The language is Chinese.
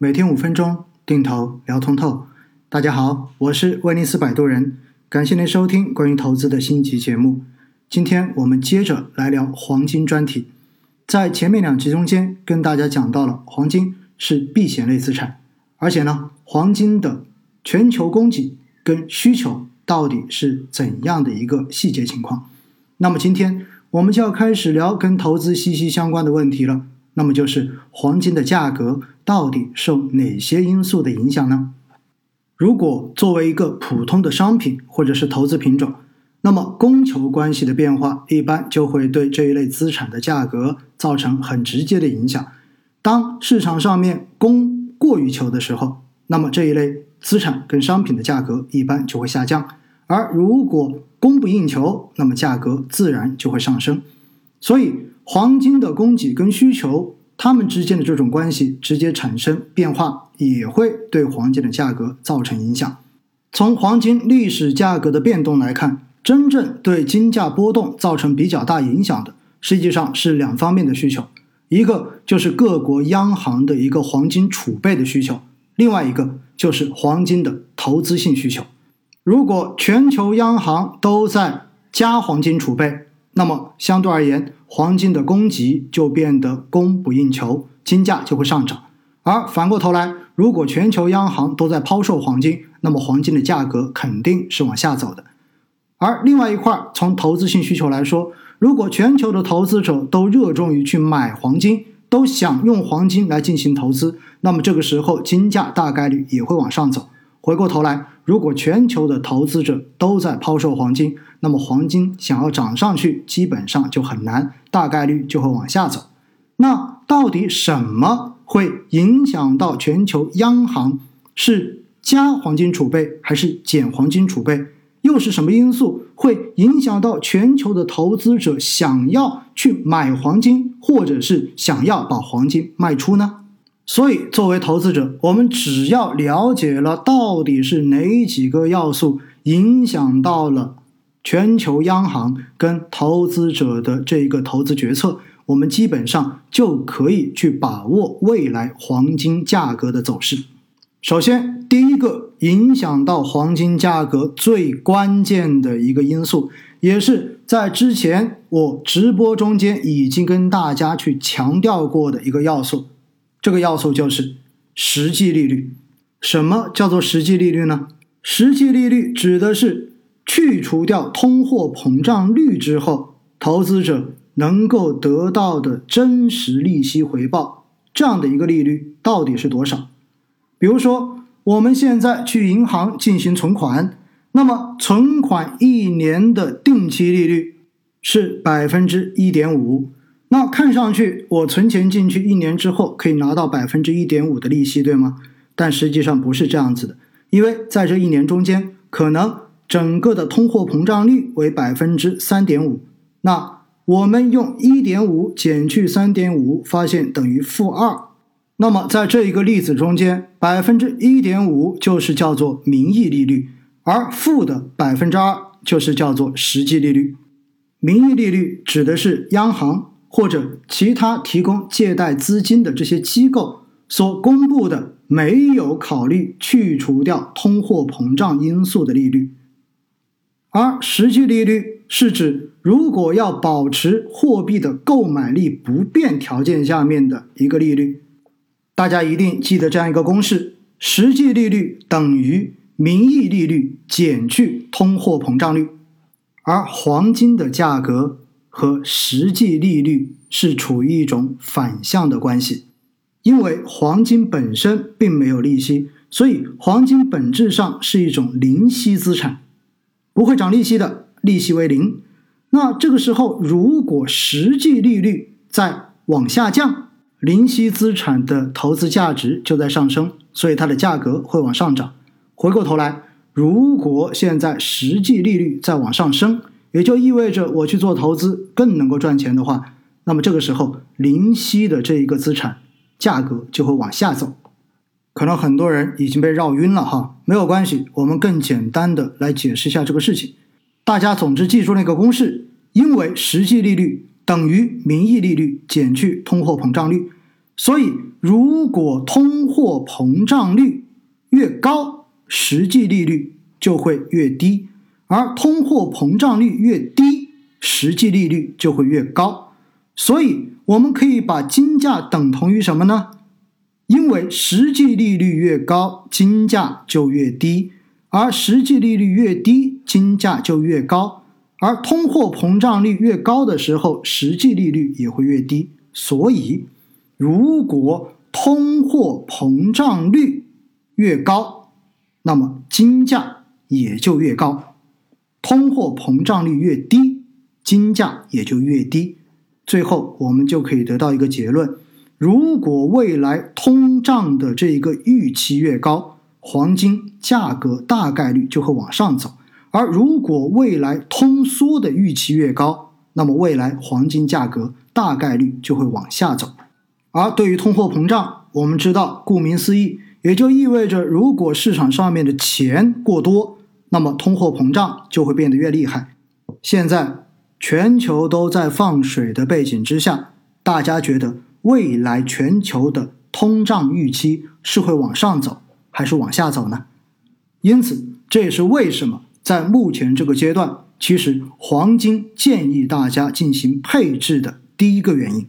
每天五分钟，定投聊通透。大家好，我是威尼斯摆渡人，感谢您收听关于投资的新集节目。今天我们接着来聊黄金专题。在前面两集中间，跟大家讲到了黄金是避险类资产，而且呢，黄金的全球供给跟需求到底是怎样的一个细节情况。那么今天我们就要开始聊跟投资息息相关的问题了。那么就是黄金的价格到底受哪些因素的影响呢？如果作为一个普通的商品或者是投资品种，那么供求关系的变化一般就会对这一类资产的价格造成很直接的影响。当市场上面供过于求的时候，那么这一类资产跟商品的价格一般就会下降；而如果供不应求，那么价格自然就会上升。所以。黄金的供给跟需求，它们之间的这种关系直接产生变化，也会对黄金的价格造成影响。从黄金历史价格的变动来看，真正对金价波动造成比较大影响的，实际上是两方面的需求，一个就是各国央行的一个黄金储备的需求，另外一个就是黄金的投资性需求。如果全球央行都在加黄金储备，那么相对而言，黄金的供给就变得供不应求，金价就会上涨。而反过头来，如果全球央行都在抛售黄金，那么黄金的价格肯定是往下走的。而另外一块，从投资性需求来说，如果全球的投资者都热衷于去买黄金，都想用黄金来进行投资，那么这个时候金价大概率也会往上走。回过头来，如果全球的投资者都在抛售黄金，那么黄金想要涨上去，基本上就很难，大概率就会往下走。那到底什么会影响到全球央行是加黄金储备还是减黄金储备？又是什么因素会影响到全球的投资者想要去买黄金，或者是想要把黄金卖出呢？所以，作为投资者，我们只要了解了到底是哪几个要素影响到了全球央行跟投资者的这个投资决策，我们基本上就可以去把握未来黄金价格的走势。首先，第一个影响到黄金价格最关键的一个因素，也是在之前我直播中间已经跟大家去强调过的一个要素。这个要素就是实际利率。什么叫做实际利率呢？实际利率指的是去除掉通货膨胀率之后，投资者能够得到的真实利息回报。这样的一个利率到底是多少？比如说，我们现在去银行进行存款，那么存款一年的定期利率是百分之一点五。那看上去，我存钱进去一年之后可以拿到百分之一点五的利息，对吗？但实际上不是这样子的，因为在这一年中间，可能整个的通货膨胀率为百分之三点五。那我们用一点五减去三点五，发现等于负二。那么在这一个例子中间，百分之一点五就是叫做名义利率，而负的百分之二就是叫做实际利率。名义利率指的是央行。或者其他提供借贷资金的这些机构所公布的没有考虑去除掉通货膨胀因素的利率，而实际利率是指如果要保持货币的购买力不变条件下面的一个利率。大家一定记得这样一个公式：实际利率等于名义利率减去通货膨胀率，而黄金的价格。和实际利率是处于一种反向的关系，因为黄金本身并没有利息，所以黄金本质上是一种零息资产，不会涨利息的，利息为零。那这个时候，如果实际利率在往下降，零息资产的投资价值就在上升，所以它的价格会往上涨。回过头来，如果现在实际利率在往上升，也就意味着我去做投资更能够赚钱的话，那么这个时候零息的这一个资产价格就会往下走。可能很多人已经被绕晕了哈，没有关系，我们更简单的来解释一下这个事情。大家总之记住那个公式，因为实际利率等于名义利率减去通货膨胀率，所以，如果通货膨胀率越高，实际利率就会越低；而通货膨胀率越低，实际利率就会越高。所以，我们可以把金价等同于什么呢？因为实际利率越高，金价就越低；而实际利率越低，金价就越高。而通货膨胀率越高的时候，实际利率也会越低。所以，如果通货膨胀率越高，那么金价也就越高；通货膨胀率越低，金价也就越低。最后，我们就可以得到一个结论：如果未来通胀的这一个预期越高，黄金价格大概率就会往上走。而如果未来通缩的预期越高，那么未来黄金价格大概率就会往下走。而对于通货膨胀，我们知道，顾名思义，也就意味着如果市场上面的钱过多，那么通货膨胀就会变得越厉害。现在全球都在放水的背景之下，大家觉得未来全球的通胀预期是会往上走还是往下走呢？因此，这也是为什么。在目前这个阶段，其实黄金建议大家进行配置的第一个原因。